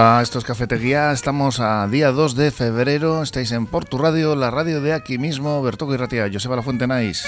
Hola, esto es Cafetería. Estamos a día 2 de febrero. Estáis en Portu Radio, la radio de aquí mismo. Bertoco y Ratia, Joseba La Fuente Nais.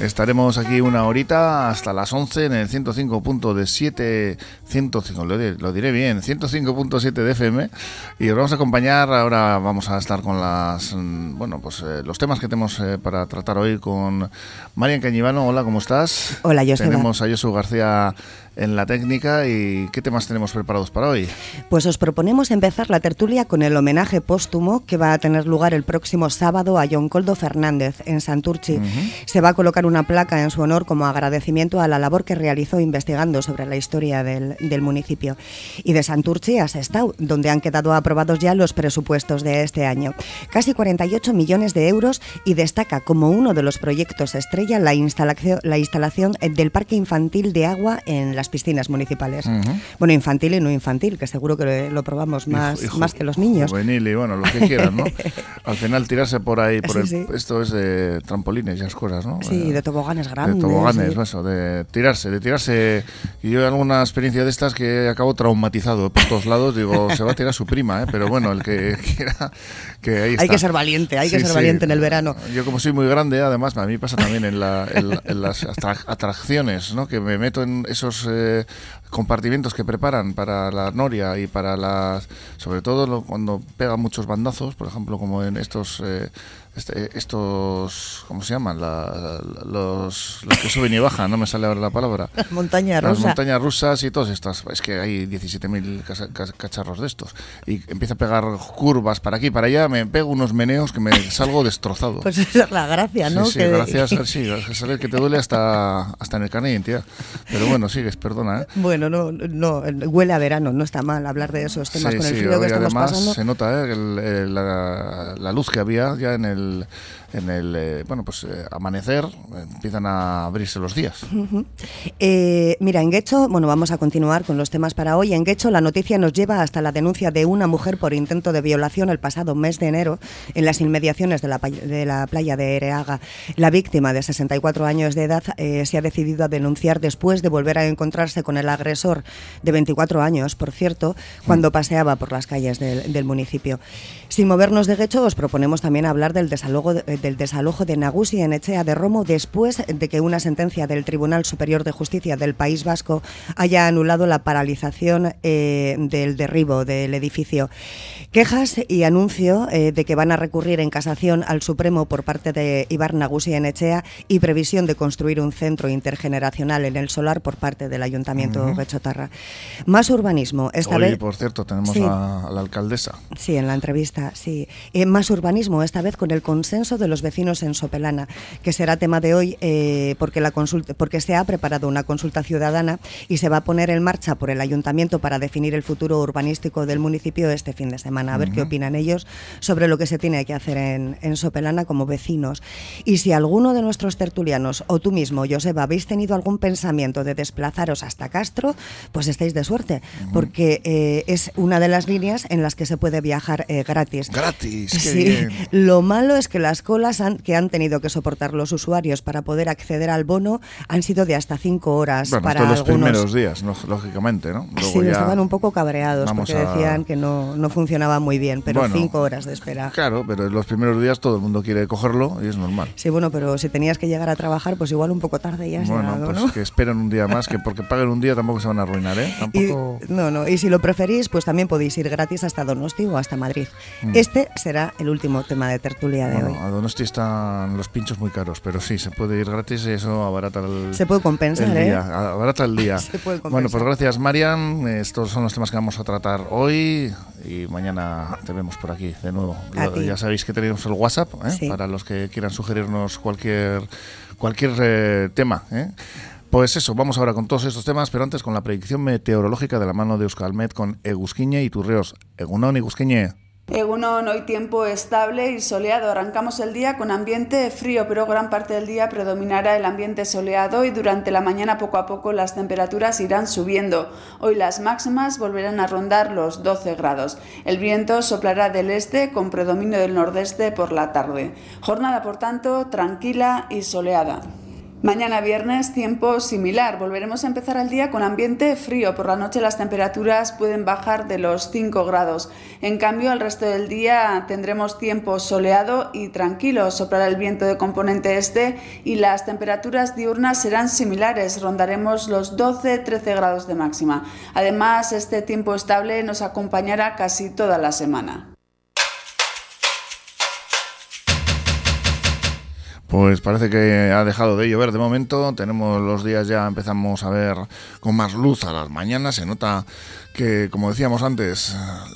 Estaremos aquí una horita hasta las 11 en el 105.7, 105, lo, lo diré bien, 105.7 de FM y os vamos a acompañar, ahora vamos a estar con las, mm, bueno, pues eh, los temas que tenemos eh, para tratar hoy con Marian Cañivano. Hola, ¿cómo estás? Hola, yo Tenemos a Josu García en la técnica y qué temas tenemos preparados para hoy. Pues os proponemos empezar la tertulia con el homenaje póstumo que va a tener lugar el próximo sábado a John Coldo Fernández en Santurchi. Se va a colocar una placa en su honor como agradecimiento a la labor que realizó investigando sobre la historia del, del municipio. Y de Santurchi a Sestao, donde han quedado aprobados ya los presupuestos de este año. Casi 48 millones de euros y destaca como uno de los proyectos estrella la instalación, la instalación del Parque Infantil de Agua en las piscinas municipales. Bueno, infantil y no infantil, que seguro que lo probamos más, Hijo- más que los niños. Juvenil y bueno, lo que quieran, ¿no? Al final tirarse por ahí, por el, Sí, sí. esto es de trampolines y esas cosas, ¿no? Sí, Eh, de toboganes grandes. de toboganes, sí. eso, de tirarse, de tirarse. Y yo alguna experiencia de estas que acabo traumatizado por todos lados, digo, se va a tirar su prima, ¿eh? Pero bueno, el que quiera, que ahí está. Hay que ser valiente, hay que ser valiente en el verano. Yo como soy muy grande, además, a mí pasa también en, la- en en las atra- atracciones, ¿no? Que me meto en esos eh, compartimentos que preparan para la noria y para las... Sobre todo lo- cuando pega muchos bandazos, por ejemplo, como en estos... eh, este- estos... ¿Cómo se llaman? La- la- los, los que suben y bajan, no me sale ahora la palabra. Montaña Las rusa. montañas rusas y todas estas. Es que hay 17.000 casa- ca- cacharros de estos. Y empieza a pegar curvas para aquí para allá. Me pego unos meneos que me salgo destrozado. Pues esa es la gracia, ¿no? Sí, sí, Que- gracias. Sí, a ver que te duele hasta, hasta en el carnet de identidad. Pero bueno, sigues, perdona. ¿eh? Bueno, no, no, huele a verano, no está mal hablar de esos temas Sí, con el sí, frío que estamos además pasando. se nota ¿eh? el- el- la, la luz que había ya en el, en el eh, bueno, pues eh, amanecer, empiezan a abrirse los días. Eh, mira, en Guecho, bueno, vamos a continuar con los temas para hoy. En Guecho, la noticia nos lleva hasta la denuncia de una mujer por intento de violación el pasado mes de enero en las inmediaciones de la, de la playa de Ereaga. La víctima, de 64 años de edad, eh, se ha decidido a denunciar después de volver a encontrarse con el agresor de 24 años, por cierto, cuando paseaba por las calles del, del municipio. Sin movernos de Guecho, os proponemos también hablar del desalojo de, del desalojo de Nagusi en Echea de Romo después de que una sentencia del Tribunal Superior de Justicia del País Vasco haya anulado la paralización eh, del derribo del edificio. Quejas y anuncio eh, de que van a recurrir en casación al Supremo por parte de Ibar Nagusi en Echea y previsión de construir un centro intergeneracional en el solar por parte del Ayuntamiento Guechotarra. Más urbanismo. Esta Hoy, vez por cierto, tenemos Sí. a, a la alcaldesa. Sí, en la entrevista, sí. Eh, más urbanismo, esta vez con el consenso de los vecinos en Sopelana, que será tema de hoy eh, porque, la consulta, porque se ha preparado una consulta ciudadana y se va a poner en marcha por el ayuntamiento para definir el futuro urbanístico del municipio este fin de semana. A ver qué opinan ellos sobre lo que se tiene que hacer en, en Sopelana como vecinos. Y si alguno de nuestros tertulianos o tú mismo, Joseba, habéis tenido algún pensamiento de desplazaros hasta Castro, pues estáis de suerte, porque eh, es una de las líneas en las que se puede viajar eh, gratis. Gratis, qué Sí, bien. lo malo es que las colas han- que han tenido que soportar los usuarios para poder acceder al bono han sido de hasta cinco horas Bueno, para los algunos. primeros días, ¿no? lógicamente, ¿no? Luego sí, ya- estaban un poco cabreados porque a- decían que no, no funcionaba muy bien, pero Bueno, cinco horas de espera. Claro, pero en los primeros días todo el mundo quiere cogerlo y es normal. Sí, bueno, pero si tenías que llegar a trabajar, pues igual un poco tarde ya has Bueno, llegado, pues ¿no? que esperen un día más, que porque paguen un día tampoco se van a arruinar, ¿eh? Y, Tampoco... no, no, y si lo preferís, pues también podéis ir gratis hasta Donosti o hasta Madrid. Este será el último tema de tertulia de. Bueno, hoy. a Donosti están los pinchos muy caros, pero sí, se puede ir gratis y eso abarata el, Se puede compensar, el ¿eh? día. Abarata el día. Se puede bueno, pues compensar. gracias, Marian. Estos son los temas que vamos a tratar hoy y mañana te vemos por aquí de nuevo. Lo- ya sabéis que tenemos el WhatsApp ¿eh? Sí. para los que quieran sugerirnos cualquier, cualquier eh, tema. ¿eh? Pues eso, vamos ahora con todos estos temas, pero antes con la predicción meteorológica de la mano de Euskalmet con Egusquiñe y Turreos. Egunon, Egusquiñe. Egunon, hoy tiempo estable y soleado. Arrancamos el día con ambiente frío, pero gran parte del día predominará el ambiente soleado y durante la mañana poco a poco las temperaturas irán subiendo. Hoy las máximas volverán a rondar los 12 grados. El viento soplará del este con predominio del nordeste por la tarde. Jornada, por tanto, tranquila y soleada. Mañana viernes, tiempo similar. Volveremos a empezar el día con ambiente frío. Por la noche las temperaturas pueden bajar de los 5 grados. En cambio, el resto del día tendremos tiempo soleado y tranquilo. Soplará el viento de componente este y las temperaturas diurnas serán similares. Rondaremos los 12-13 grados de máxima. Además, este tiempo estable nos acompañará casi toda la semana. Pues parece que ha dejado de llover de momento. Tenemos los días ya, empezamos a ver con más luz a las mañanas. Se nota que, como decíamos antes,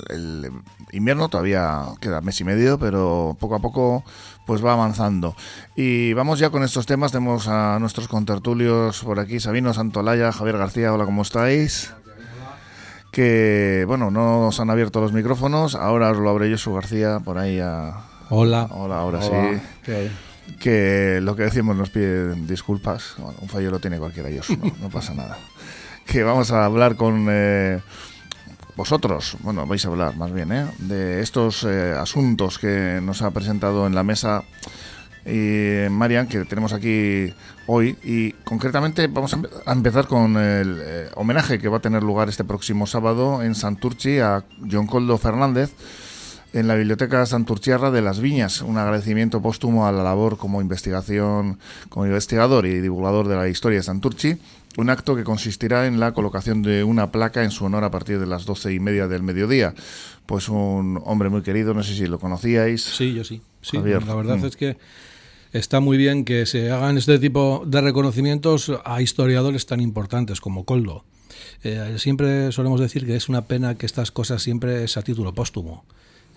el invierno todavía queda mes y medio, pero poco a poco pues va avanzando. Y vamos ya con estos temas. Tenemos a nuestros contertulios por aquí, Sabino Santolaya, Javier García. Hola, ¿cómo estáis? Que, bueno, no nos han abierto los micrófonos. Ahora os lo abre yo, su García, por ahí a... Hola. Hola, ahora sí que lo que decimos nos pide disculpas. un fallo lo tiene cualquiera, ellos, no, pasa nada. Que vamos a hablar con eh, vosotros, bueno, vais a hablar más bien, ¿eh? de estos eh, asuntos que nos ha presentado en la mesa y Marian, que tenemos aquí hoy. Y concretamente vamos a empezar con el homenaje que va a tener lugar este próximo sábado en Santurchi a John Coldo Fernández en la Biblioteca Santurciarra de las Viñas. Un agradecimiento póstumo a la labor como investigación, como investigador y divulgador de la historia de Santurci. Un acto que consistirá en la colocación de una placa en su honor a partir de las doce y media del mediodía. Pues un hombre muy querido, no sé si lo conocíais. Sí, yo sí. sí la verdad mm. es que está muy bien que se hagan este tipo de reconocimientos a historiadores tan importantes como Coldo. Eh, siempre solemos decir que es una pena que estas cosas siempre es a título póstumo.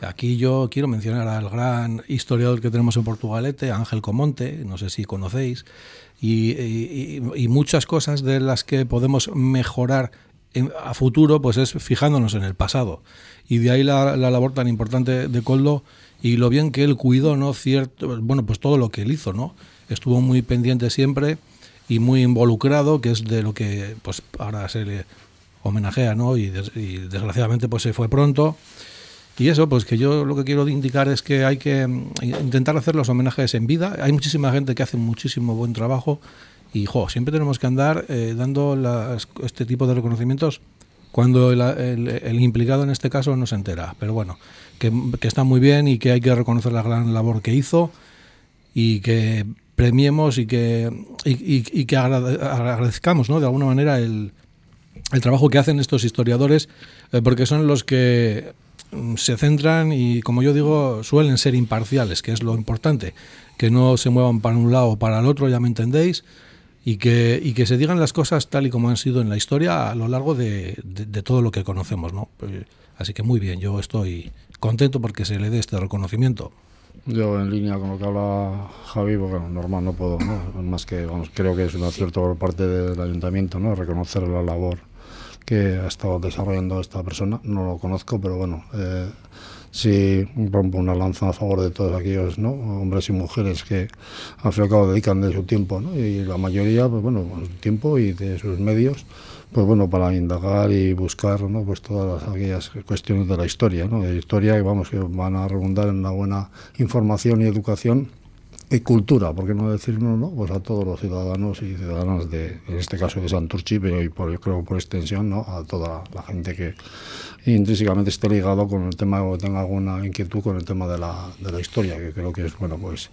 Aquí yo quiero mencionar al gran historiador que tenemos en Portugalete, Ángel Comonte, no sé si conocéis, y, muchas cosas de las que podemos mejorar a futuro, pues es fijándonos en el pasado. Y de ahí la, labor tan importante de Coldo y lo bien que él cuidó, ¿no? Cierto, bueno, pues todo lo que él hizo, ¿no? Estuvo muy pendiente siempre y muy involucrado, que es de lo que pues ahora se le homenajea, ¿no? Y, y desgraciadamente pues se fue pronto. Y eso, pues que yo lo que quiero indicar es que hay que mm, intentar hacer los homenajes en vida. Hay muchísima gente que hace muchísimo buen trabajo y, jo, siempre tenemos que andar eh, dando este tipo de reconocimientos cuando el, implicado en este caso no se entera. Pero bueno, que, está muy bien y que hay que reconocer la gran labor que hizo y que premiemos y que, y, que agradezcamos ¿no? de alguna manera el, el trabajo que hacen estos historiadores, eh, porque son los que se centran y, como yo digo, suelen ser imparciales, que es lo importante, que no se muevan para un lado o para el otro, ya me entendéis, y que, y que se digan las cosas tal y como han sido en la historia a lo largo de, todo lo que conocemos. ¿no? Pues, así que muy bien, yo estoy contento porque se le dé este reconocimiento. Yo en línea con lo que habla Javi, porque normal no puedo, ¿no? más que vamos, creo que es un acierto por parte del ayuntamiento, ¿no? reconocer la labor que ha estado desarrollando esta persona. No lo conozco, pero bueno, eh, sí rompo una lanza a favor de todos aquellos ¿no? hombres y mujeres que al fin y al cabo dedican de su tiempo, y la mayoría, pues bueno, su tiempo y de sus medios, pues bueno, para indagar y buscar ¿no? pues todas aquellas cuestiones de la historia, ¿no? de historia que vamos, que van a redundar en una buena información y educación y cultura, ¿por qué no decirlo, no? Pues a todos los ciudadanos y ciudadanas de, en este caso de Santurchi, pero y por, creo por extensión, ¿no? A toda la gente que intrínsecamente esté ligado con el tema o tenga alguna inquietud con el tema de la, de la historia, que creo que es, bueno, pues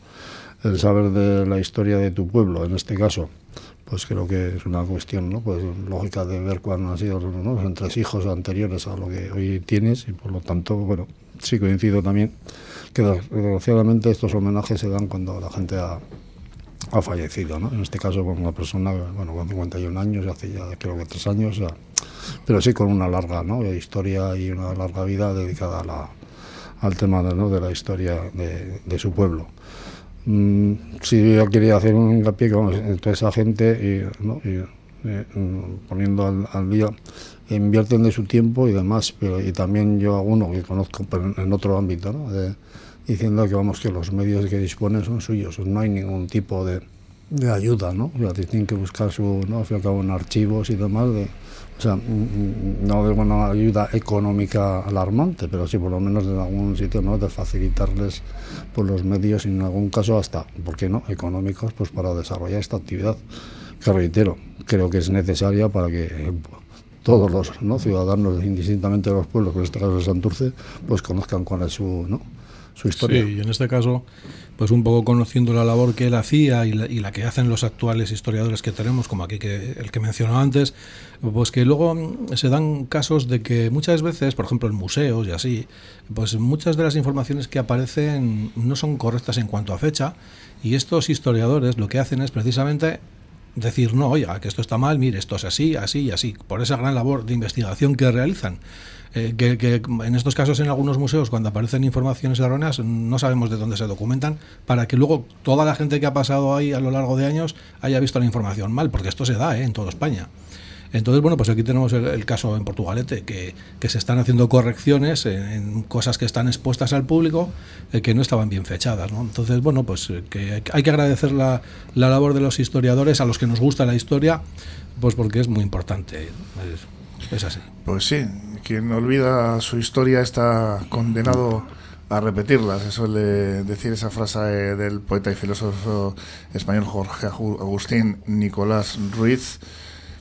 el saber de la historia de tu pueblo, en este caso, pues creo que es una cuestión, ¿no? Pues lógica de ver cuáles han sido ¿no? los hijos anteriores a lo que hoy tienes y por lo tanto, bueno, sí coincido también que desgraciadamente estos homenajes se dan cuando la gente ha, ha fallecido, ¿no? En este caso con una persona, bueno, con 51 años, hace ya creo que tres años, pero sí con una larga ¿no? historia y una larga vida dedicada a la, al tema de, ¿no? de la historia de su pueblo. Mm, sí, yo quería hacer un hincapié vamos, toda esa gente y, ¿no? eh, mm, poniendo al, al día invierten de su tiempo y demás, pero y también yo alguno que conozco en otro ámbito, ¿no? diciendo que vamos que los medios que disponen son suyos, no hay ningún tipo de, de ayuda, ¿no? tienen que buscar su, ¿no? Al fin y al cabo en archivos y demás, o sea, mm, mm, no de una ayuda económica alarmante, pero sí por lo menos en algún sitio, ¿no? De facilitarles por los medios, y en algún caso hasta, ¿por qué no?, económicos, pues para desarrollar esta actividad, que reitero, creo que es necesaria para que todos los ¿no? ciudadanos, indistintamente de los pueblos, en este caso de Santurce, pues conozcan cuál es su, ¿no? Su historia. Sí, y en este caso, pues un poco conociendo la labor que él hacía y la, que hacen los actuales historiadores que tenemos, como aquí que el que mencionó antes, pues que luego mm, se dan casos de que muchas veces, por ejemplo en museos y así, pues muchas de las informaciones que aparecen no son correctas en cuanto a fecha y estos historiadores lo que hacen es precisamente decir, no, oiga, que esto está mal, mire, esto es así, así y así, por esa gran labor de investigación que realizan. Eh, que, en estos casos en algunos museos cuando aparecen informaciones erróneas no sabemos de dónde se documentan para que luego toda la gente que ha pasado ahí a lo largo de años haya visto la información mal, porque esto se da ¿eh? en toda España. Entonces, bueno, pues aquí tenemos el, caso en Portugalete, que, se están haciendo correcciones en, cosas que están expuestas al público eh, que no estaban bien fechadas. ¿no? Entonces, bueno, pues que hay que agradecer la, labor de los historiadores, a los que nos gusta la historia, pues porque es muy importante. Es así. Pues sí, quien olvida su historia está condenado a repetirla. Se suele decir esa frase del poeta y filósofo español Jorge Agustín Nicolás Ruiz.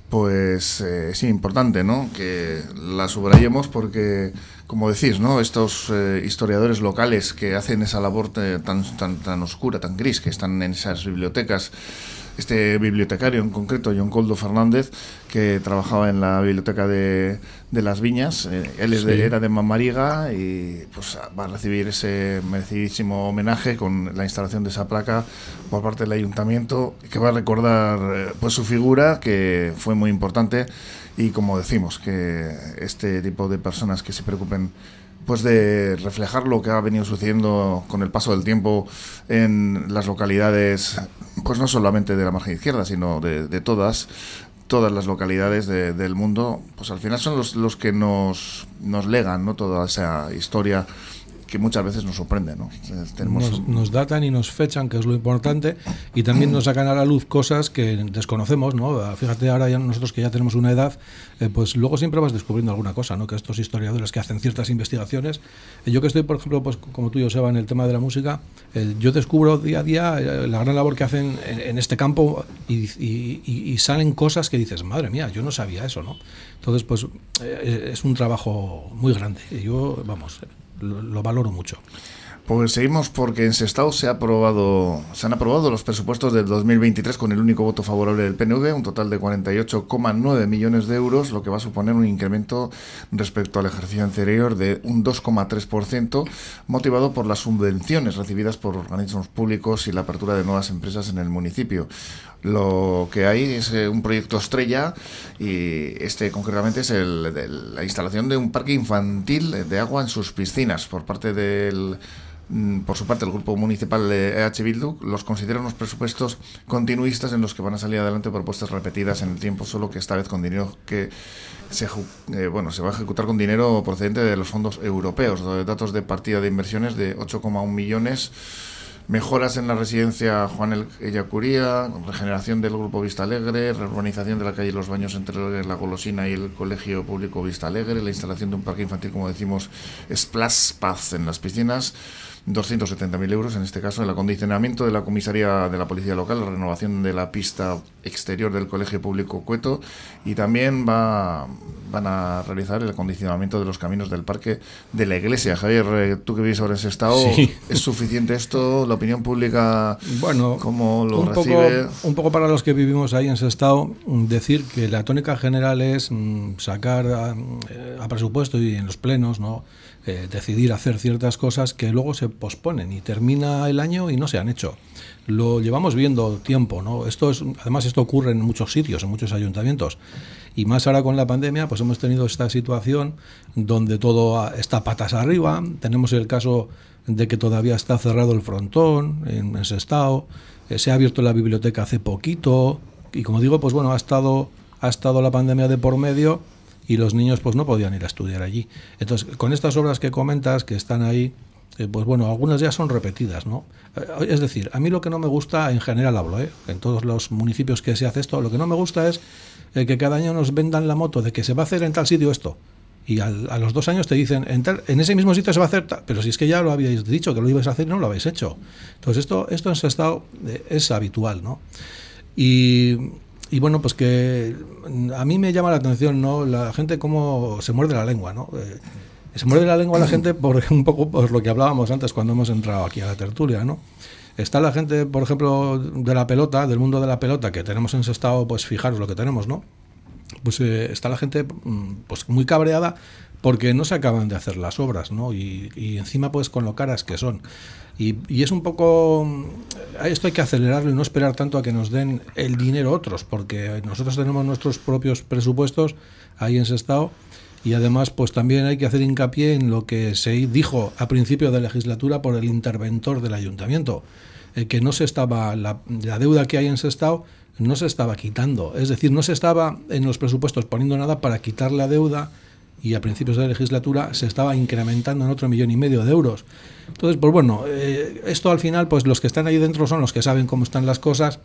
Pues eh, sí, importante, ¿no? Que la subrayemos porque, como decís, ¿no? Estos eh, historiadores locales que hacen esa labor tan, tan, tan oscura, tan gris, que están en esas bibliotecas este bibliotecario en concreto, John Coldo Fernández, que trabajaba en la biblioteca de, de Las Viñas. Eh, él era de Mamariga y pues va a recibir ese merecidísimo homenaje con la instalación de esa placa por parte del ayuntamiento, que va a recordar eh, pues su figura, que fue muy importante, y como decimos, que este tipo de personas que se preocupen pues de reflejar lo que ha venido sucediendo con el paso del tiempo en las localidades, pues no solamente de la margen izquierda, sino de, todas, todas las localidades del mundo, pues al final son los, los que nos, nos legan ¿no? toda esa historia que muchas veces nos sorprende. ¿no? Nos, datan y nos fechan, que es lo importante, y también nos sacan a la luz cosas que desconocemos. ¿no? Fíjate, ahora ya nosotros que ya tenemos una edad, eh, pues luego siempre vas descubriendo alguna cosa, ¿no? que estos historiadores que hacen ciertas investigaciones. Eh, yo que estoy, por ejemplo, pues como tú, Joseba, en el tema de la música, eh, yo descubro día a día la gran labor que hacen en, este campo y, y, salen cosas que dices, madre mía, yo no sabía eso. ¿no? Entonces, pues es un trabajo muy grande. Yo, vamos, lo, valoro mucho. Pues seguimos porque en Sestao se, ha aprobado, se han aprobado los presupuestos del 2023 con el único voto favorable del PNV, un total de 48,9 millones de euros, lo que va a suponer un incremento respecto al ejercicio anterior de un 2,3%, motivado por las subvenciones recibidas por organismos públicos y la apertura de nuevas empresas en el municipio. Lo que hay es eh, un proyecto estrella y este concretamente es el, de la instalación de un parque infantil de agua en sus piscinas por parte del por su parte el grupo municipal de EH Bildu los considera unos presupuestos continuistas en los que van a salir adelante propuestas repetidas en el tiempo, solo que esta vez con dinero que se, eh, bueno, se va a ejecutar con dinero procedente de los fondos europeos, datos de partida de inversiones de 8,1 millones. Mejoras en la residencia Juan El Ellacuría, regeneración del grupo Vista Alegre, reurbanización de la calle Los Baños entre la Golosina y el Colegio Público Vista Alegre, la instalación de un parque infantil, como decimos, Splash Paz en las piscinas, 270.000 euros en este caso, el acondicionamiento de la comisaría de la policía local, la renovación de la pista exterior del Colegio Público Cueto y también va, van a realizar el acondicionamiento de los caminos del parque de la iglesia. Javier, eh, tú que vives ahora en ese estado, ¿es suficiente esto? ¿La opinión pública bueno, cómo lo un recibe? Poco, un poco para los que vivimos ahí en ese estado, decir que la tónica general es mm, sacar a, a presupuesto y en los plenos, ¿no? Eh, decidir hacer ciertas cosas que luego se posponen y termina el año y no se han hecho. Lo llevamos viendo tiempo, ¿no? Esto es, además esto ocurre en muchos sitios, en muchos ayuntamientos. Y más ahora con la pandemia, pues hemos tenido esta situación donde todo está patas arriba. Tenemos el caso de que todavía está cerrado el frontón en ese estado. Eh, se ha abierto la biblioteca hace poquito. Y como digo, pues bueno, ha estado, ha estado la pandemia de por medio y los niños pues no podían ir a estudiar allí. Entonces, con estas obras que comentas, que están ahí, eh, pues bueno, algunas ya son repetidas, ¿no? Eh, es decir, a mí lo que no me gusta, en general hablo, ¿eh? en todos los municipios que se hace esto, lo que no me gusta es que cada año nos vendan la moto de que se va a hacer en tal sitio esto. Y a los dos años te dicen, en, en ese mismo sitio se va a hacer, pero si es que ya lo habíais dicho, que lo ibais a hacer y no lo habéis hecho. Entonces esto, esto en ese estado es habitual, ¿no? Y y bueno, pues que a mí me llama la atención, ¿no? La gente cómo se muerde la lengua, ¿no? Eh, se muerde la lengua la gente por un poco por lo que hablábamos antes cuando hemos entrado aquí a la tertulia, ¿no? Está la gente, por ejemplo, de la pelota, del mundo de la pelota, que tenemos en ese estado, pues fijaros lo que tenemos, ¿no? Pues eh, está la gente mm, pues muy cabreada porque no se acaban de hacer las obras, ¿no? Y, y encima, pues con lo caras que son. Y, es un poco. Esto hay que acelerarlo y no esperar tanto a que nos den el dinero otros, porque nosotros tenemos nuestros propios presupuestos ahí en ese estado. Y además, pues también hay que hacer hincapié en lo que se dijo a principio de legislatura por el interventor del ayuntamiento, eh, que no se estaba, la, la deuda que hay en ese estado no se estaba quitando. Es decir, no se estaba en los presupuestos poniendo nada para quitar la deuda y a principios de la legislatura se estaba incrementando en otro millón y medio de euros. Entonces, pues bueno, eh, esto al final, pues los que están ahí dentro son los que saben cómo están las cosas,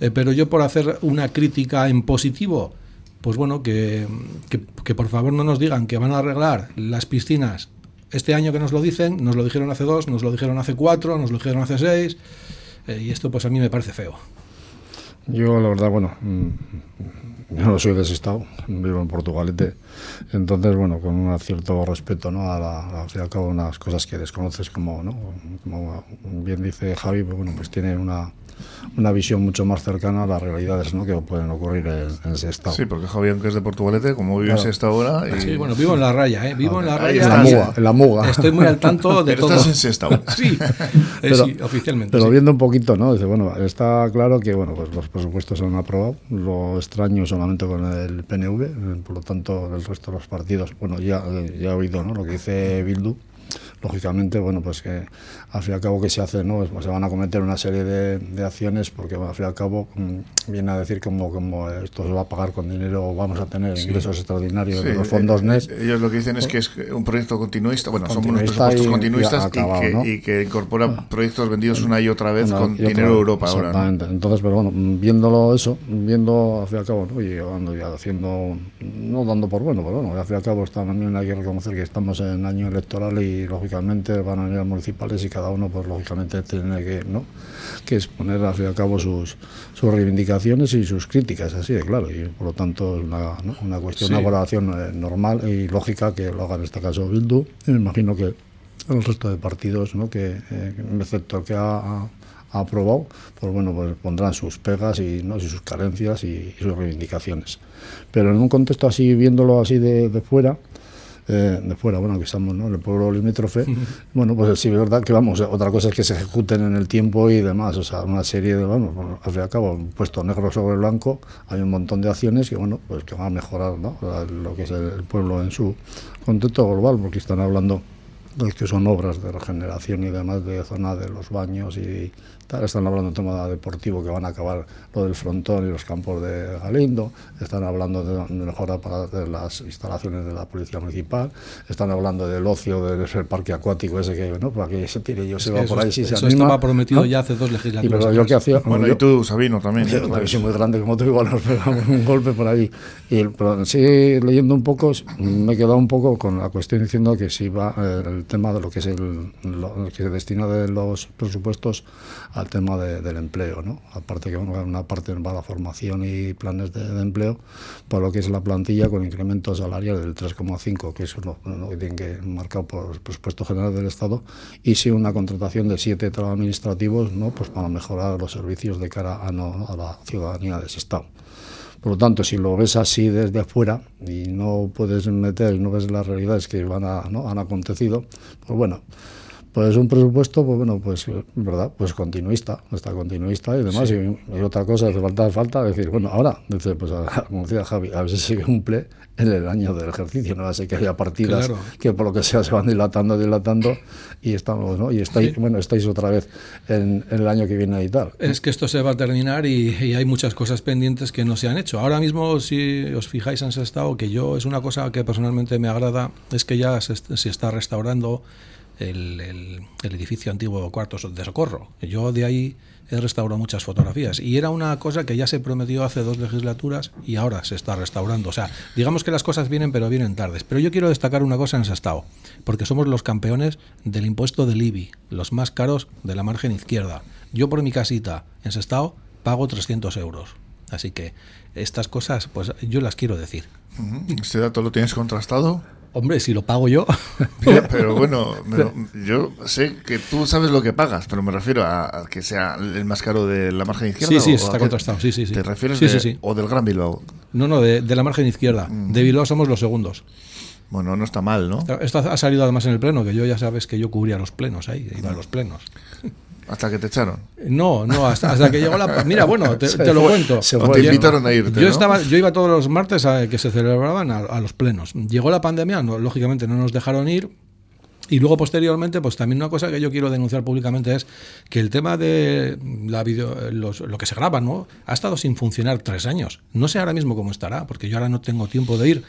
eh, pero yo por hacer una crítica en positivo, pues bueno, que, que, por favor no nos digan que van a arreglar las piscinas este año que nos lo dicen, nos lo dijeron hace dos, nos lo dijeron hace cuatro, nos lo dijeron hace seis, eh, y esto pues a mí me parece feo. Yo la verdad, bueno, mm, yo no soy de ese estado, vivo en Portugalete, entonces, bueno, con un cierto respeto ¿no? a, la, al cabo unas cosas que desconoces, como, ¿no? como bien dice Javi, pues, bueno, pues tiene una, una visión mucho más cercana a las realidades ¿no? que pueden ocurrir en, ese estado. Sí, porque Javier, que es de Portugalete, como vive en esta hora. Y... Sí, bueno, vivo en la raya, ¿eh? vivo en la raya. En la muga. En la muga. Estoy muy al tanto de pero todo. Estás en estado. sí, eh, sí, oficialmente. Pero viendo un poquito, ¿no? Dice, bueno, está claro que bueno, pues los presupuestos se han aprobado. Lo extraño solamente con el PNV, por lo tanto, el resto de los partidos, bueno, ya, ya he oído ¿no? lo que dice Bildu lógicamente, bueno, pues que al fin y al cabo que se hace, ¿no? Pues se van a cometer una serie de, de acciones porque al fin y al cabo mm, viene a decir como, como esto se va a pagar con dinero, vamos a tener ingresos extraordinarios de los fondos eh, NES. Ellos lo que dicen es que es un proyecto continuista, bueno, son unos presupuestos continuistas y, que, incorpora ah. proyectos vendidos una y otra vez con dinero de Europa ahora. Entonces, pero bueno, viéndolo eso, viendo al fin y al cabo, ¿no? y llevando ya haciendo, no dando por bueno, pero bueno, al fin y al cabo también hay que reconocer que estamos en año electoral y lógicamente van a ir municipales y cada uno, pues lógicamente, tiene que, ¿no? que exponer al fin y al cabo sus, sus reivindicaciones y sus críticas, así de claro. Y por lo tanto, es una, una cuestión, de una valoración eh, normal y lógica que lo haga en este caso Bildu. Y me imagino que el resto de partidos, ¿no? que, eh, excepto el que ha, aprobado, pues bueno, pues pondrán sus pegas y, ¿no? y sus carencias y, sus reivindicaciones. Pero en un contexto así, viéndolo así de, de fuera, eh, de fuera, bueno, que estamos en el pueblo limítrofe, bueno, pues sí, es verdad que vamos, otra cosa es que se ejecuten en el tiempo y demás, o sea, una serie de, bueno, al fin y al cabo, puesto negro sobre blanco, hay un montón de acciones que, bueno, pues que van a mejorar ¿no? lo que es el pueblo en su contexto global, porque están hablando de que son obras de regeneración y demás de zona de los baños y están hablando de tema deportivo que van a acabar lo del frontón y los campos de Galindo, están hablando de, mejora para las instalaciones de la policía municipal, están hablando del ocio del parque acuático ese que, ¿no? Para que se tire yo se va por ahí si se eso anima. estaba prometido ya hace dos legislaturas. Y yo que hacía, bueno, y tú, Sabino, también. Sí, una visión muy grande, como tú igual nos pegamos un golpe por ahí. Y, pero sí, leyendo un poco, me he quedado un poco con la cuestión diciendo que si va eh, el tema de lo que es el, lo, que se destina de los presupuestos al tema del empleo, ¿no? Aparte que una parte va la formación y planes de, empleo, para lo que es la plantilla con incremento salarial del 3,5, que es lo, que tienen que marcar por el presupuesto general del Estado, y sí una contratación de siete administrativos, ¿no? Pues para mejorar los servicios de cara a, no, a la ciudadanía de ese Estado. Por lo tanto, si lo ves así desde afuera y no puedes meter no ves las realidades que van a, ¿no? han acontecido, pues bueno, pues un presupuesto, pues bueno, pues verdad, pues continuista, está continuista y demás. Y, otra cosa, hace falta, falta decir, bueno, ahora, dice, pues como decía Javi, a ver si se cumple en el año del ejercicio, no sé que haya partidas que por lo que sea se van dilatando, dilatando y estamos, ¿no? Y estáis, bueno, estáis otra vez en, el año que viene y tal. Es que esto se va a terminar y, hay muchas cosas pendientes que no se han hecho. Ahora mismo, si os fijáis en ese estado, que yo es una cosa que personalmente me agrada, es que ya se, se está restaurando el, edificio antiguo Cuartos de Socorro. Yo de ahí he restaurado muchas fotografías y era una cosa que ya se prometió hace dos legislaturas y ahora se está restaurando. O sea, digamos que las cosas vienen pero vienen tardes. Pero yo quiero destacar una cosa en ese estado, porque somos los campeones del impuesto del IBI, los más caros de la margen izquierda. Yo por mi casita en ese estado pago 300 euros. Así que estas cosas, pues yo las quiero decir. ¿Este dato lo tienes contrastado? Hombre, si lo pago yo. pero bueno, yo sé que tú sabes lo que pagas, pero me refiero a, que sea el más caro de la margen izquierda. Sí, sí, está contrastado. Sí, sí, sí. ¿Te refieres sí, de, o del Gran Bilbao? No, no, de, la margen izquierda. De Bilbao somos los segundos. Bueno, no está mal, ¿no? Esto ha salido además en el pleno, que yo ya sabes que yo cubría los plenos ahí, iba a los plenos. ¿Hasta que te echaron? No, no, hasta, que llegó la... Mira, bueno, te, lo cuento. te invitaron a irte, yo, estaba, yo iba todos los martes a que se celebraban a, los plenos. Llegó la pandemia, no, lógicamente no nos dejaron ir, y luego posteriormente, pues también una cosa que yo quiero denunciar públicamente es que el tema de la video, lo que se graba, ¿no? Ha estado sin funcionar tres años. No sé ahora mismo cómo estará, porque yo ahora no tengo tiempo de ir.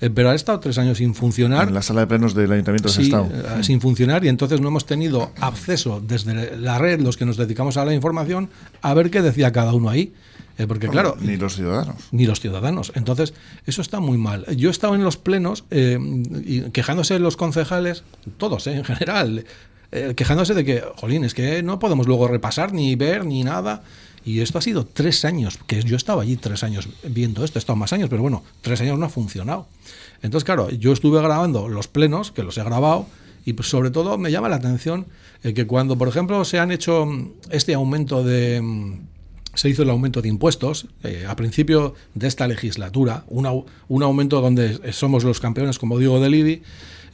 Eh, pero ha estado tres años sin funcionar. En la sala de plenos del Ayuntamiento de estado. Eh, sin funcionar y entonces no hemos tenido acceso desde la red, los que nos dedicamos a la información, a ver qué decía cada uno ahí. Eh, porque claro... Ni los ciudadanos. Ni los ciudadanos. Entonces, eso está muy mal. Yo he estado en los plenos y quejándose los concejales, todos en general, quejándose de que, jolín, es que no podemos luego repasar ni ver ni nada. Y esto ha sido tres años, que yo estaba allí tres años viendo esto, he estado más años, pero bueno, tres años no ha funcionado. Entonces, claro, yo estuve grabando los plenos, que los he grabado, y pues sobre todo me llama la atención eh, que cuando, por ejemplo, se han hecho mm, este aumento de... Mm, se hizo el aumento de impuestos eh, a principio de esta legislatura, un aumento donde somos los campeones, como digo, del IBI,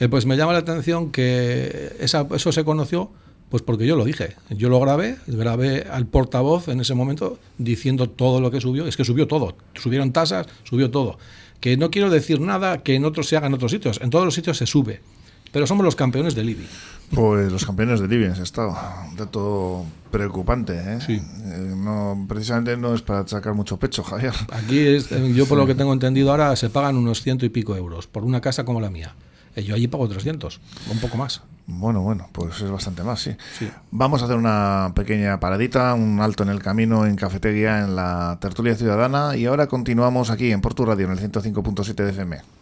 eh, pues me llama la atención que eso se conoció pues porque yo lo dije, yo lo grabé, grabé al portavoz en ese momento diciendo todo lo que subió, es que subió todo, subieron tasas, subió todo. Que no quiero decir nada que en otros se haga en otros sitios, en todos los sitios se sube, pero somos los campeones del IBI. Pues los campeones del IBI en ese estado, un dato preocupante, ¿eh? Sí. Eh, no, precisamente no es para sacar mucho pecho, Javier. Aquí, es, yo por lo que tengo entendido ahora, se pagan unos ciento y pico euros por una casa como la mía. Eh, yo allí pago 300, un poco más. Bueno, bueno, pues es bastante más, sí. Vamos a hacer una pequeña paradita, un alto en el camino en Cafetería, en la tertulia ciudadana, y ahora continuamos aquí en Portu Radio, en el 105.7 de FM.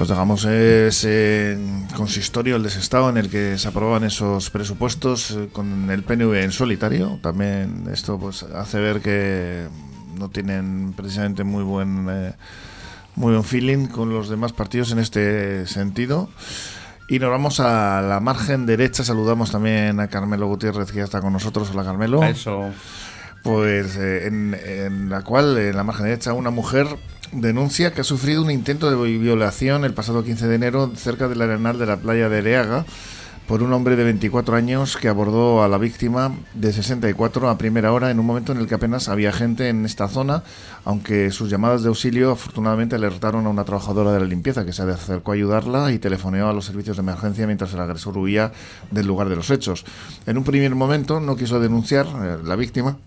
Pues dejamos ese consistorio, el desestado en el que se aprobaban esos presupuestos eh, con el PNV en solitario. También esto pues hace ver que no tienen precisamente muy buen eh, muy buen feeling con los demás partidos en este sentido. Y nos vamos a la margen derecha. Saludamos también a Carmelo Gutiérrez, que ya está con nosotros. Hola, Carmelo. Eso. Pues eh, en, la cual, en la margen derecha, una mujer denuncia que ha sufrido un intento de violación el pasado 15 de enero cerca del arenal de la playa de Ereaga por un hombre de 24 años que abordó a la víctima de 64 a primera hora en un momento en el que apenas había gente en esta zona, aunque sus llamadas de auxilio afortunadamente alertaron a una trabajadora de la limpieza que se acercó a ayudarla y telefoneó a los servicios de emergencia mientras el agresor huía del lugar de los hechos. En un primer momento no quiso denunciar eh, la víctima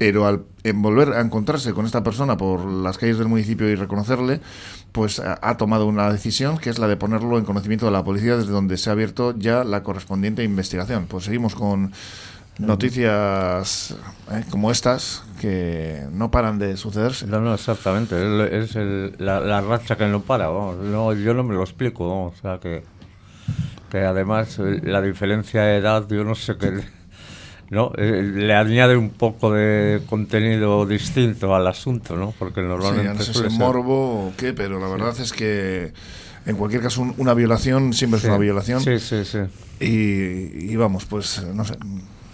pero al volver a encontrarse con esta persona por las calles del municipio y reconocerle, pues ha tomado una decisión que es la de ponerlo en conocimiento de la policía desde donde se ha abierto ya la correspondiente investigación. Pues seguimos con noticias eh, como estas que no paran de sucederse. No, no, exactamente. Es, la, racha que no para. No, yo no me lo explico. O sea que, que además eh, la diferencia de edad, yo no sé qué. ¿No? Eh, le añade un poco de contenido distinto al asunto, ¿no? Porque normalmente. Sí, no sé morbo o qué, pero la verdad es que en cualquier caso una violación siempre es una violación. Sí, sí, sí. Y, y, vamos, pues no sé,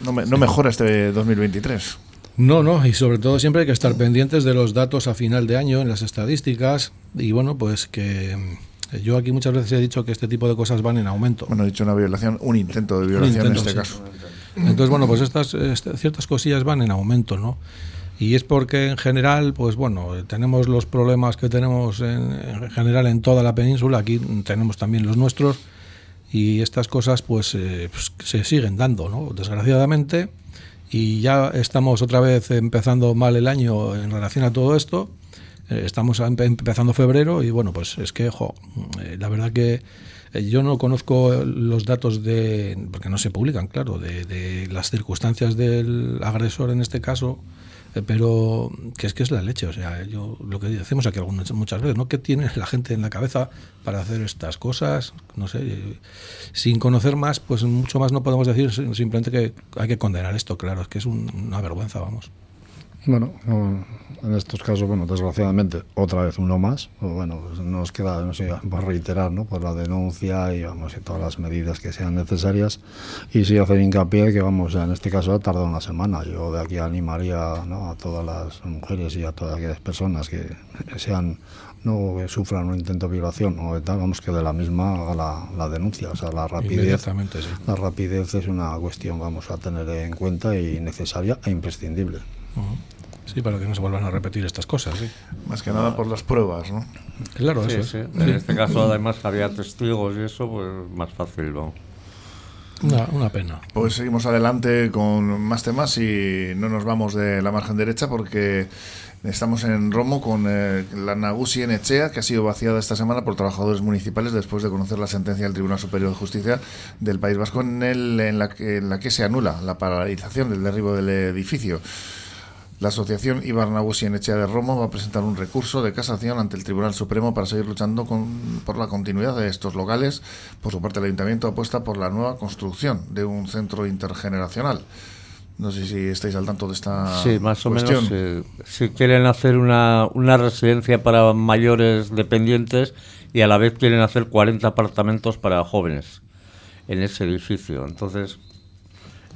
no, no mejora este 2023. No, no, y sobre todo siempre hay que estar pendientes de los datos a final de año en las estadísticas y bueno, pues que mm, yo aquí muchas veces he dicho que este tipo de cosas van en aumento. Bueno, he dicho una violación, un intento de violación en este caso. Entonces, bueno, pues estas, este, ciertas cosillas van en aumento, ¿no? Y es porque en general, pues bueno, tenemos los problemas que tenemos en, general en toda la península, aquí tenemos también los nuestros, y estas cosas pues, eh, pues se siguen dando, ¿no? Desgraciadamente y ya estamos otra vez empezando mal el año en relación a todo esto. Eh, estamos empezando febrero y bueno, pues es que, jo, eh, la verdad que yo no conozco los datos de, porque no se publican, claro, de, de las circunstancias del agresor en este caso, eh, pero que es que es la leche, o sea, yo lo que decimos aquí algunas, muchas veces, ¿no? ¿Qué tiene la gente en la cabeza para hacer estas cosas? No sé, sin conocer más, pues mucho más no podemos decir, simplemente que hay que condenar esto, claro, es que es una vergüenza, vamos. Bueno, en estos casos, bueno, desgraciadamente, otra vez uno más. Bueno, pues nos queda, no sé, por reiterar, ¿no? Por la denuncia y, vamos, y todas las medidas que sean necesarias. Y sí hacer hincapié que, vamos, en este caso ha tardado una semana. Yo de aquí animaría ¿no? a todas las mujeres y a todas aquellas personas que sean no que sufran un intento de violación o tal, vamos que de la misma haga la, la denuncia, o sea, la rapidez, sí. la rapidez es una cuestión vamos a tener en cuenta y necesaria e imprescindible. Sí, para que no se vuelvan a repetir estas cosas. Sí. Más que nada por las pruebas, ¿no? Claro, sí, eso. En este caso, además, había testigos y eso, pues más fácil, ¿no? Una, una, pena. Pues seguimos adelante con más temas y no nos vamos de la margen derecha porque estamos en Romo con eh, la Nagusi en Echea, que ha sido vaciada esta semana por trabajadores municipales después de conocer la sentencia del Tribunal Superior de Justicia del País Vasco en, el, en, la, que, en la que se anula la paralización del derribo del edificio. La asociación Ibarnabusi en Echea de Romo va a presentar un recurso de casación ante el Tribunal Supremo para seguir luchando con, por la continuidad de estos locales. Por su parte, el Ayuntamiento apuesta por la nueva construcción de un centro intergeneracional. No sé si estáis al tanto de esta Sí, más o cuestión. menos. Eh, si quieren hacer una, una residencia para mayores dependientes y a la vez quieren hacer 40 apartamentos para jóvenes en ese edificio. Entonces,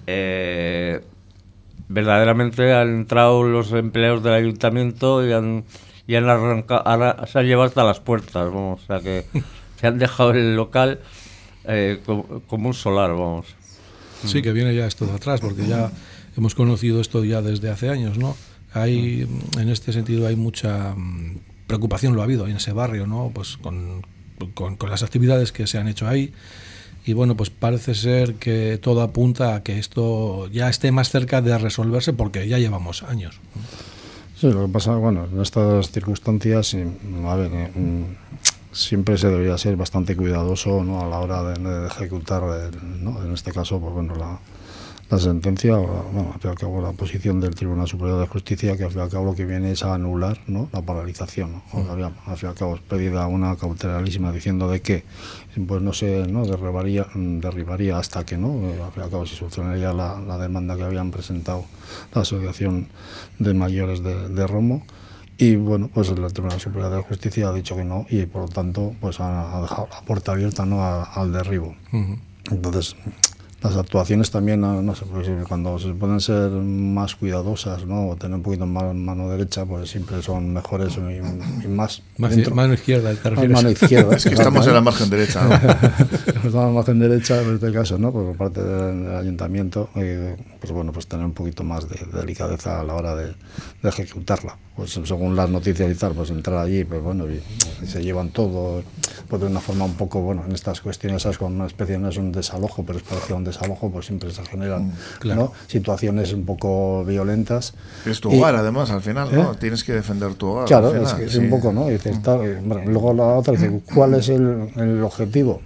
eh, verdaderamente han entrado los empleados del ayuntamiento y han, y han arrancado, ahora se han llevado hasta las puertas, vamos, o sea que se han dejado el local eh, como, como, un solar, vamos. Sí, que viene ya esto de atrás, porque ya hemos conocido esto ya desde hace años, ¿no? Hay, en este sentido, hay mucha mm, preocupación, lo ha habido en ese barrio, ¿no? Pues con, con, con las actividades que se han hecho ahí y bueno, pues parece ser que todo apunta a que esto ya esté más cerca de resolverse porque ya llevamos años. Sí, lo que pasa, bueno, en estas circunstancias, a ver, siempre se debería ser bastante cuidadoso ¿no? a la hora de, de ejecutar, el, ¿no? en este caso, pues bueno, la, la sentencia, bueno, al fin y al cabo la posición del Tribunal Superior de Justicia, que al fin y al cabo lo que viene es a anular ¿no? la paralización. ¿no? O sea, al fin y al cabo es pedida una cautelarísima diciendo de que pues no se no derribaría, derribaría hasta que no, al fin y al cabo se solucionaría la, la demanda que habían presentado la Asociación de Mayores de, de Romo y bueno, pues el Tribunal Superior de Justicia ha dicho que no y por lo tanto pues ha, dejado la puerta abierta ¿no? a, al derribo. Entonces, las actuaciones también, no sé, pues cuando se pueden ser más cuidadosas, ¿no? O tener un poquito más mano derecha, pues siempre son mejores y, y más. Más dentro. mano izquierda, te refieres. Mano izquierda. es que estamos en la margen derecha, ¿no? estamos en la margen derecha en este caso, ¿no? Por parte del, del ayuntamiento, eh, pues bueno, pues tener un poquito más de, de delicadeza a la hora de, de, ejecutarla. Pues según las noticias y tal, pues entrar allí, pues bueno, y, y se llevan todo, pues de una forma un poco, bueno, en estas cuestiones, ¿sabes? Con una especie, no es un desalojo, pero es parecía un desalojo, pues siempre se generan claro. ¿no? situaciones un poco violentas. Es tu hogar, y, además, al final, ¿no? ¿eh? Tienes que defender tu hogar. Claro, es, que es sí. un poco, ¿no? Y dices, está, bueno, luego la otra dice, ¿cuál es el, el objetivo?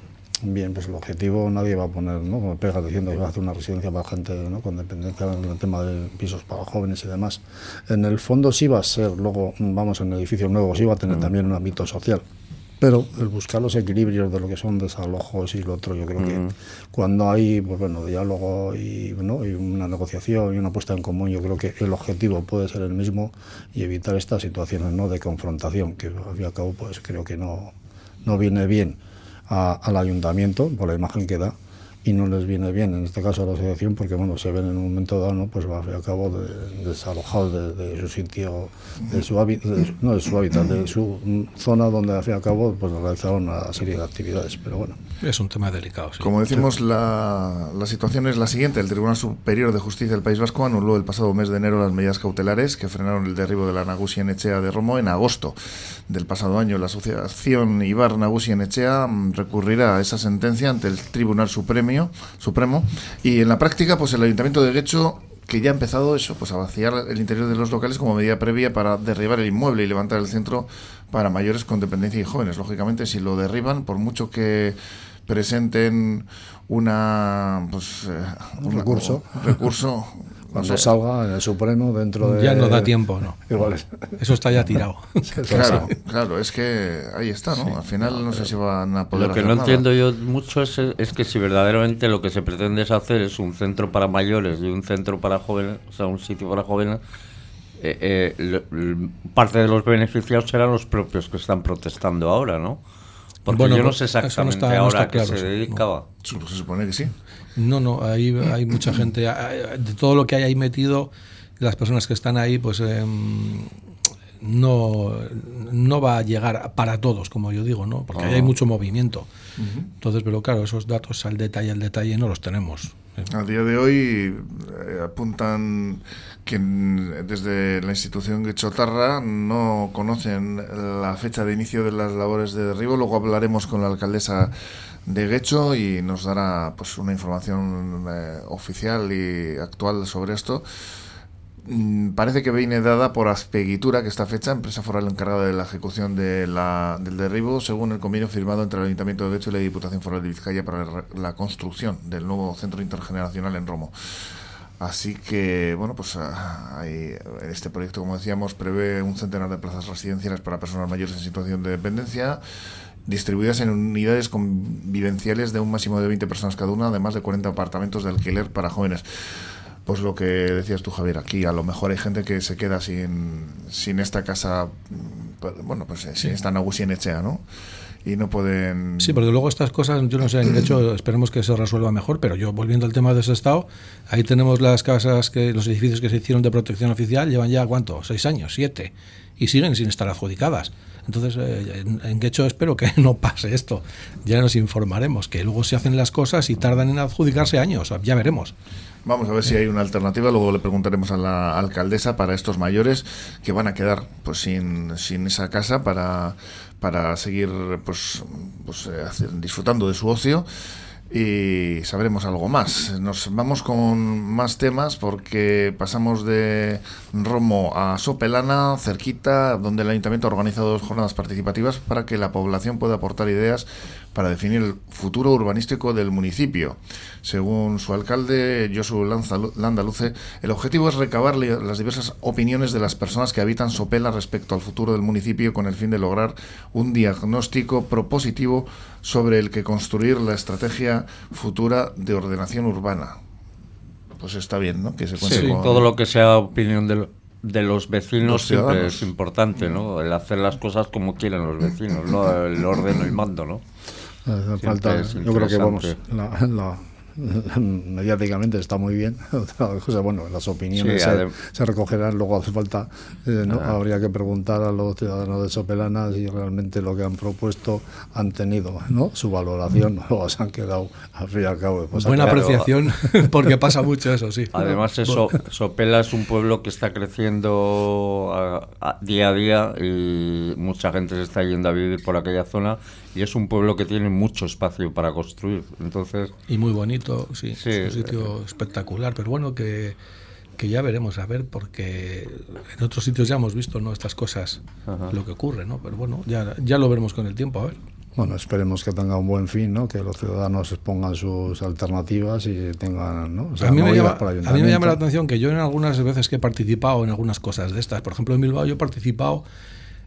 Bien, pues el objetivo nadie va a poner, ¿no? Como pega diciendo que va a hacer una residencia para gente ¿no? con dependencia en el tema de pisos para jóvenes y demás. En el fondo sí va a ser, luego vamos en el edificio nuevo, sí va a tener mm. también un ámbito social pero el buscar los equilibrios de lo que son desalojos y lo otro, yo creo que mm. cuando hay pues bueno, diálogo y, ¿no? y una negociación y una puesta en común, yo creo que el objetivo puede ser el mismo y evitar estas situaciones ¿no? de confrontación, que al fin y al cabo pues creo que no, no viene bien al ayuntamiento por la imagen que da y no les viene bien, en este caso a la asociación, porque bueno, se ven en un momento dado, ¿no? pues va a cabo de, desalojados de, su sitio, de su, hábitat, no de su hábitat, de su zona donde al fin y al cabo pues realizaron una serie de actividades, pero bueno. Es un tema delicado. Como decimos, la, la, situación es la siguiente. El Tribunal Superior de Justicia del País Vasco anuló el pasado mes de enero las medidas cautelares que frenaron el derribo de la Nagusi en Echea de Romo en agosto del pasado año. La asociación Ibar Nagusi en Echea mm, recurrirá a esa sentencia ante el Tribunal Supremo Supremo. Y en la práctica, pues el Ayuntamiento de Guecho que ya ha empezado eso, pues a vaciar el interior de los locales como medida previa para derribar el inmueble y levantar el centro para mayores con dependencia y jóvenes. Lógicamente, si lo derriban, por mucho que presenten una pues eh, un recurso, recurso cuando salga en el Supremo dentro de... Ya no da tiempo, ¿no? Igual Eso está ya tirado. claro, claro, es que ahí está, ¿no? Al final no sé si van a poder Lo que no entiendo yo mucho es, es, que si verdaderamente lo que se pretende es hacer es un centro para mayores y un centro para jóvenes, o sea, un sitio para jóvenes, eh, eh, parte de los beneficiados serán los propios que están protestando ahora, ¿no? Porque bueno, yo no sé exactamente ahora a qué se dedicaba. se supone que sí. No, no, ahí hay mucha gente. De todo lo que hay ahí metido, las personas que están ahí, pues em, no, no va a llegar para todos, como yo digo, ¿no? Porque ahí hay ah. mucho movimiento. Entonces, pero claro, esos datos al detalle, al detalle no los tenemos. A día de hoy eh, apuntan que desde la institución de Chotarra no conocen la fecha de inicio de las labores de derribo. Luego hablaremos con la alcaldesa de Guecho y nos dará pues una información eh, oficial y actual sobre esto. Mm, parece que viene dada por Aspeguitura, que está fecha, empresa foral encargada de la ejecución de la, del derribo, según el convenio firmado entre el Ayuntamiento de Guecho y la Diputación Foral de Vizcaya para la construcción del nuevo centro intergeneracional en Romo. Así que, bueno, pues ah, este proyecto, como decíamos, prevé un centenar de plazas residenciales para personas mayores en situación de dependencia, distribuidas en unidades convivenciales de un máximo de 20 personas cada una, además de 40 apartamentos de alquiler para jóvenes. Pues lo que decías tú, Javier, aquí a lo mejor hay gente que se queda sin, sin esta casa, pues, bueno, pues sin esta Nagusi en Echea, ¿no? y no pueden... Sí, porque luego estas cosas, yo no sé, de hecho esperemos que se resuelva mejor, pero yo volviendo al tema de ese estado, ahí tenemos las casas, que los edificios que se hicieron de protección oficial, llevan ya, ¿cuánto? ¿Seis años? ¿Siete? Y siguen sin estar adjudicadas. Entonces, eh, en, qué hecho espero que no pase esto. Ya nos informaremos, que luego se hacen las cosas y tardan en adjudicarse años, ya veremos. Vamos a ver si hay una alternativa, luego le preguntaremos a la alcaldesa para estos mayores que van a quedar pues sin, sin esa casa para, para seguir pues, pues eh, disfrutando de su ocio y sabremos algo más. Nos vamos con más temas porque pasamos de Romo a Sopelana, cerquita, donde el ayuntamiento ha organizado dos jornadas participativas para que la población pueda aportar ideas para definir el futuro urbanístico del municipio. Según su alcalde, Josu Landaluce, el objetivo es recabar las diversas opiniones de las personas que habitan Sopela respecto al futuro del municipio con el fin de lograr un diagnóstico propositivo sobre el que construir la estrategia futura de ordenación urbana. Pues está bien, ¿no? Que se sí, todo lo que sea opinión de, los vecinos siempre es importante, ¿no? El hacer las cosas como quieren los vecinos, ¿no? El orden, el mando, ¿no? falta, yo creo que vamos, la, mediáticamente está muy bien. bueno, las opiniones se, recogerán, luego hace falta, eh, ¿no? habría que preguntar a los ciudadanos de Sopelana si realmente lo que han propuesto han tenido ¿no? su valoración o se han quedado al fin y al cabo. Pues Buena apreciación, porque pasa mucho eso, sí. Además, eso, Sopela es un pueblo que está creciendo día a día y mucha gente se está yendo a vivir por aquella zona y es un pueblo que tiene mucho espacio para construir. Entonces y muy bonito, sí, es un sitio espectacular, pero bueno que, que ya veremos a ver porque en otros sitios ya hemos visto no estas cosas lo que ocurre, ¿no? Pero bueno, ya ya lo veremos con el tiempo, a ver. Bueno, esperemos que tenga un buen fin, ¿no? que los ciudadanos expongan sus alternativas y tengan. ¿no? a, mí me llama, a mí me llama la atención que yo en algunas veces que he participado en algunas cosas de estas, por ejemplo en Bilbao yo he participado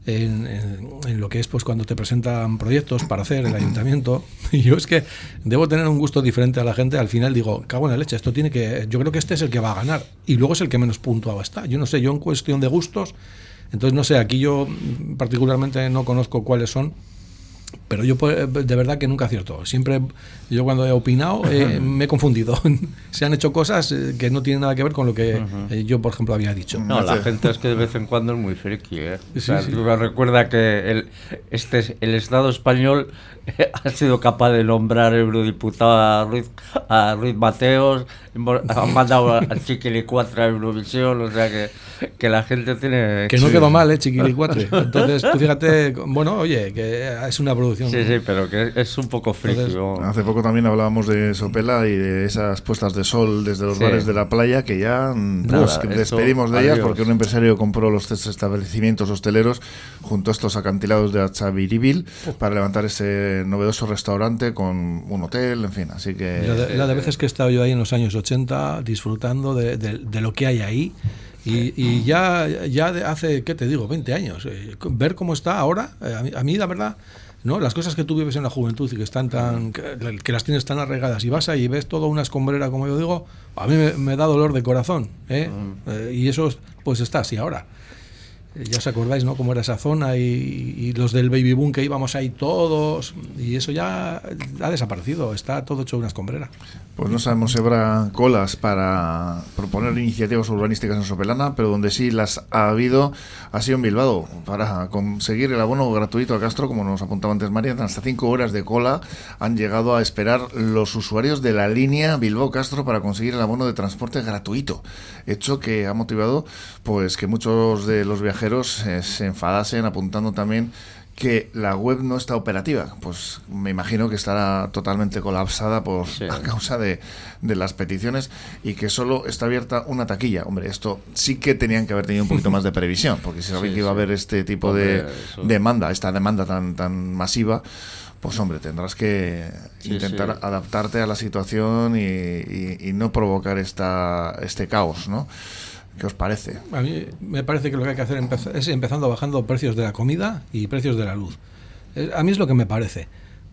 en, lo que es pues cuando te presentan proyectos para hacer el ayuntamiento. Y yo es que debo tener un gusto diferente a la gente. Al final digo cago en la leche esto tiene que yo creo que este es el que va a ganar y luego es el que menos puntuado está. Yo no sé yo en cuestión de gustos entonces no sé aquí yo particularmente no conozco cuáles son pero yo pues, de verdad que nunca acierto. Siempre, yo cuando he opinado eh, me he confundido. Se han hecho cosas eh, que no tienen nada que ver con lo que eh, yo, por ejemplo, había dicho. No, la gente es que de vez en cuando es muy friki. ¿eh? recuerda que el, este, el Estado español ha sido capaz de nombrar eurodiputado a Ruiz, a Ruiz Mateos, ha mandado al Chiquilicuatre a Eurovisión, o sea que, que la gente tiene... Que no quedó mal, ¿eh? Chiquilicuatre. Entonces, tú fíjate, bueno, oye, que es una producción... Sí, sí, pero que es un poco frío. Hace poco también hablábamos de Sopela y de esas puestas de sol desde los bares de la playa que ya nos despedimos de ellas porque un empresario compró los tres establecimientos hosteleros junto a estos acantilados de Achaviribil para levantar ese novedoso restaurante con un hotel, en fin, así que... La de, veces que he estado yo ahí en los años 80 disfrutando de, de, lo que hay ahí y, ya, ya hace, ¿qué te digo?, 20 años. Eh, ver cómo está ahora, eh, a, mí, la verdad... ¿no? Las cosas que tú vives en la juventud y que están tan que, las tienes tan arraigadas y vas ahí y ves toda una escombrera como yo digo, a mí me, da dolor de corazón, ¿eh? Mm. y eso pues está así ahora ya os acordáis, ¿no? Cómo era esa zona y, los del baby boom que íbamos ahí todos y eso ya ha desaparecido, está todo hecho una escombrera. Pues no sabemos si habrá colas para proponer iniciativas urbanísticas en Sopelana, pero donde sí las ha habido ha sido en Bilbao para conseguir el abono gratuito a Castro, como nos apuntaba antes María, hasta cinco horas de cola han llegado a esperar los usuarios de la línea Bilbao-Castro para conseguir el abono de transporte gratuito, hecho que ha motivado pues que muchos de los viajeros eh, se enfadasen apuntando también que la web no está operativa. Pues me imagino que estará totalmente colapsada por a causa de, las peticiones y que solo está abierta una taquilla. Hombre, esto sí que tenían que haber tenido un poquito más de previsión, porque si sabían que iba a haber este tipo de demanda, esta demanda tan, tan masiva, pues hombre, tendrás que intentar adaptarte a la situación y, y, no provocar esta, este caos, ¿no? ¿Qué os parece? A mí me parece que lo que hay que hacer es empezando bajando precios de la comida y precios de la luz. A mí es lo que me parece.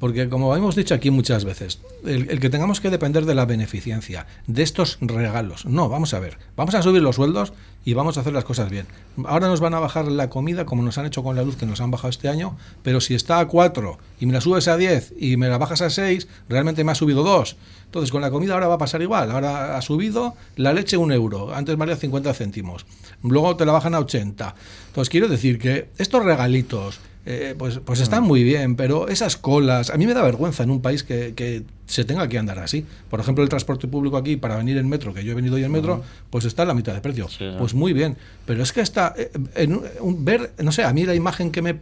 Porque como hemos dicho aquí muchas veces, el, que tengamos que depender de la beneficencia, de estos regalos. No, vamos a ver, vamos a subir los sueldos y vamos a hacer las cosas bien. Ahora nos van a bajar la comida como nos han hecho con la luz que nos han bajado este año, pero si está a 4 y me la subes a 10 y me la bajas a 6, realmente me ha subido 2. Entonces con la comida ahora va a pasar igual. Ahora ha subido la leche un euro, antes valía 50 céntimos. Luego te la bajan a 80. Entonces quiero decir que estos regalitos eh, pues, pues están muy bien, pero esas colas, a mí me da vergüenza en un país que, que, se tenga que andar así. Por ejemplo, el transporte público aquí para venir en metro, que yo he venido hoy en metro, pues está en la mitad de precio. Pues muy bien, pero es que está, eh, en ver, no sé, a mí la imagen que me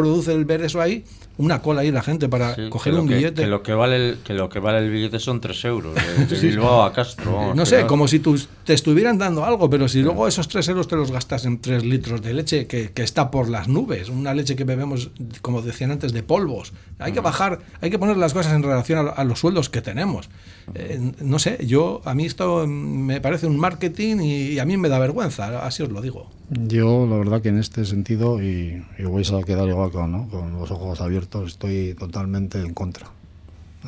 produce el ver eso ahí, una cola ahí la gente para coger un billete. Que lo que, vale el, que lo que vale el billete son 3 euros, de, Bilbao a Castro. no sé, como si tú, te estuvieran dando algo, pero si luego esos 3 euros te los gastas en 3 litros de leche que, que, está por las nubes, una leche que bebemos, como decían antes, de polvos. Hay que bajar, hay que poner las cosas en relación a, los sueldos que tenemos. Eh, no sé, yo, a mí esto me parece un marketing y a mí me da vergüenza, así os lo digo. Yo, la verdad que en este sentido, y, y vais a quedar igual con, con los ojos abiertos, estoy totalmente en contra.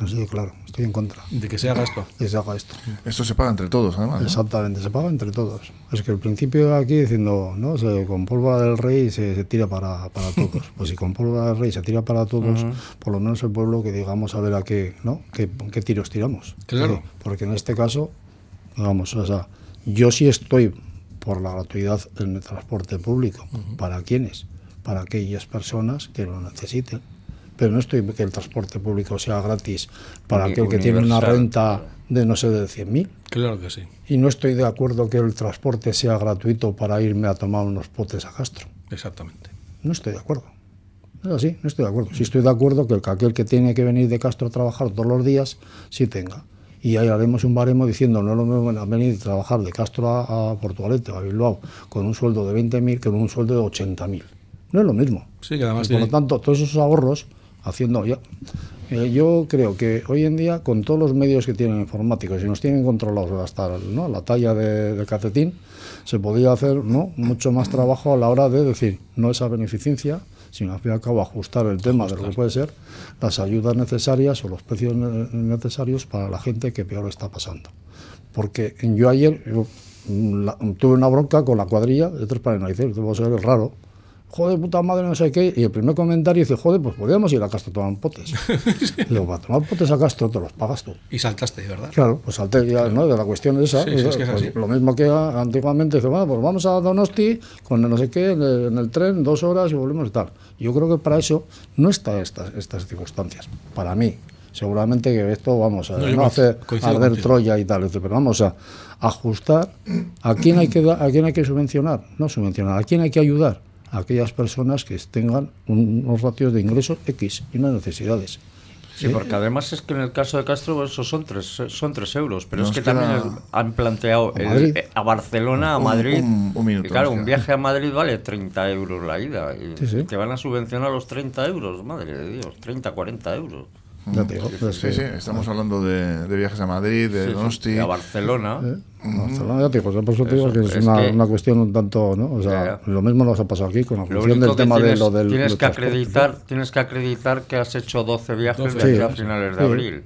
Así claro, estoy en contra. De que se haga esto. De que se haga esto. Esto se paga entre todos, además. Exactamente, se paga entre todos. Es que el principio aquí diciendo, ¿no? Se, con pólvora del rey se, se tira para, para, todos. pues si con pólvora del rey se tira para todos, por lo menos el pueblo que digamos a ver a qué, ¿no? ¿Qué, qué tiros tiramos? Claro. Porque en este caso, vamos, o sea, yo sí estoy por la gratuidad en el transporte público. ¿Para quiénes? Para aquellas personas que lo necesiten. Pero no estoy que el transporte público sea gratis para aquel que tiene una renta de no sé de 100.000. Claro que sí. Y no estoy de acuerdo que el transporte sea gratuito para irme a tomar unos potes a Castro. Exactamente. No estoy de acuerdo. Es así, no estoy de acuerdo. Sí estoy de acuerdo que aquel que tiene que venir de Castro a trabajar todos los días, sí tenga y ahí haremos un baremo diciendo no lo mismo venir a trabajar de Castro a, Portugalete o a Bilbao con un sueldo de 20.000 que con un sueldo de 80.000. No es lo mismo. Sí, que además por lo tanto, todos esos ahorros haciendo. Eh, yo creo que hoy en día, con todos los medios que tienen informáticos y nos tienen controlados hasta ¿no? la talla de, de cacetín, se podría hacer ¿no? mucho más trabajo a la hora de decir, no esa beneficencia, sino al fin y al cabo ajustar el tema de lo que puede ser las ayudas necesarias o los precios necesarios para la gente que peor está pasando. Porque yo ayer mm, tuve una bronca con la cuadrilla de tres paneles, debo ser raro, joder, puta madre, no sé qué. Y el primer comentario dice, joder, pues podríamos ir a Castro a tomar potes. y digo, para tomar potes a Castro te los pagas tú. Y saltaste, ¿verdad? Claro, pues salté ya, ¿no? De la cuestión esa. Pues, lo mismo que antiguamente, dice, bueno, pues vamos a Donosti con no sé qué, en el, tren, dos horas y volvemos y tal. Yo creo que para eso no están estas, estas circunstancias, para mí. Seguramente que esto, vamos, a no, hacer arder Troya y tal, pero vamos a ajustar a quién hay que a quién hay que subvencionar, no subvencionar, a quién hay que ayudar a aquellas personas que tengan unos ratios de ingresos X y unas necesidades. Sí, porque además es que en el caso de Castro eso son tres, son tres euros, pero es que también han planteado a, Barcelona, a Madrid. Un, claro, un viaje a Madrid vale 30 euros la ida y te van a subvencionar los 30 euros, madre de Dios, 30, 40 euros. Pues sí, sí, estamos hablando de, viajes a Madrid, de Donosti. a Barcelona. ¿Eh? Barcelona, ya te digo, por eso te digo que es, una, una, cuestión un tanto, ¿no? O sea, lo mismo nos ha pasado aquí con la función del tema de lo del. Tienes que, acreditar, tienes que acreditar que has hecho 12 viajes de a finales de abril.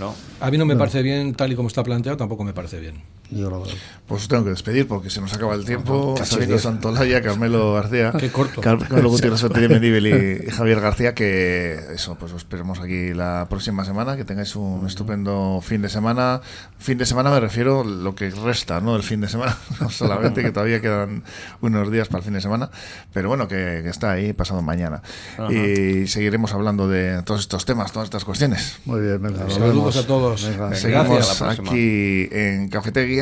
¿no? A mí no me parece bien, tal y como está planteado, tampoco me parece bien. Pues os tengo que despedir porque se nos acaba el tiempo. Sabino Santolaya, Carmelo García, Qué corto. Carmelo Gutiérrez y, y, Javier García, que eso, pues os esperemos aquí la próxima semana, que tengáis un estupendo fin de semana. Fin de semana me refiero lo que resta, ¿no? El fin de semana, no solamente que todavía quedan unos días para el fin de semana, pero bueno, que, está ahí pasado mañana. Y seguiremos hablando de todos estos temas, todas estas cuestiones. Muy bien, venga, Saludos a todos. Seguimos aquí en Cafetería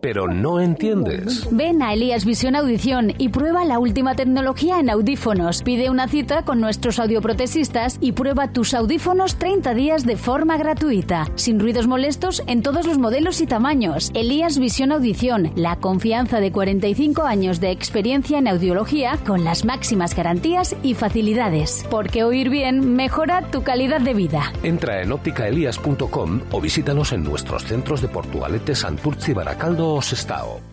pero no entiendes. Ven a Elías Visión Audición y prueba la última tecnología en audífonos. Pide una cita con nuestros audioprotesistas y prueba tus audífonos 30 días de forma gratuita, sin ruidos molestos en todos los modelos y tamaños. Elías Visión Audición, la confianza de 45 años de experiencia en audiología con las máximas garantías y facilidades. Porque oír bien mejora tu calidad de vida. Entra en ópticaelías.com o visítanos en nuestros centros de Portugalete, Santurce y Baracaldo os estado.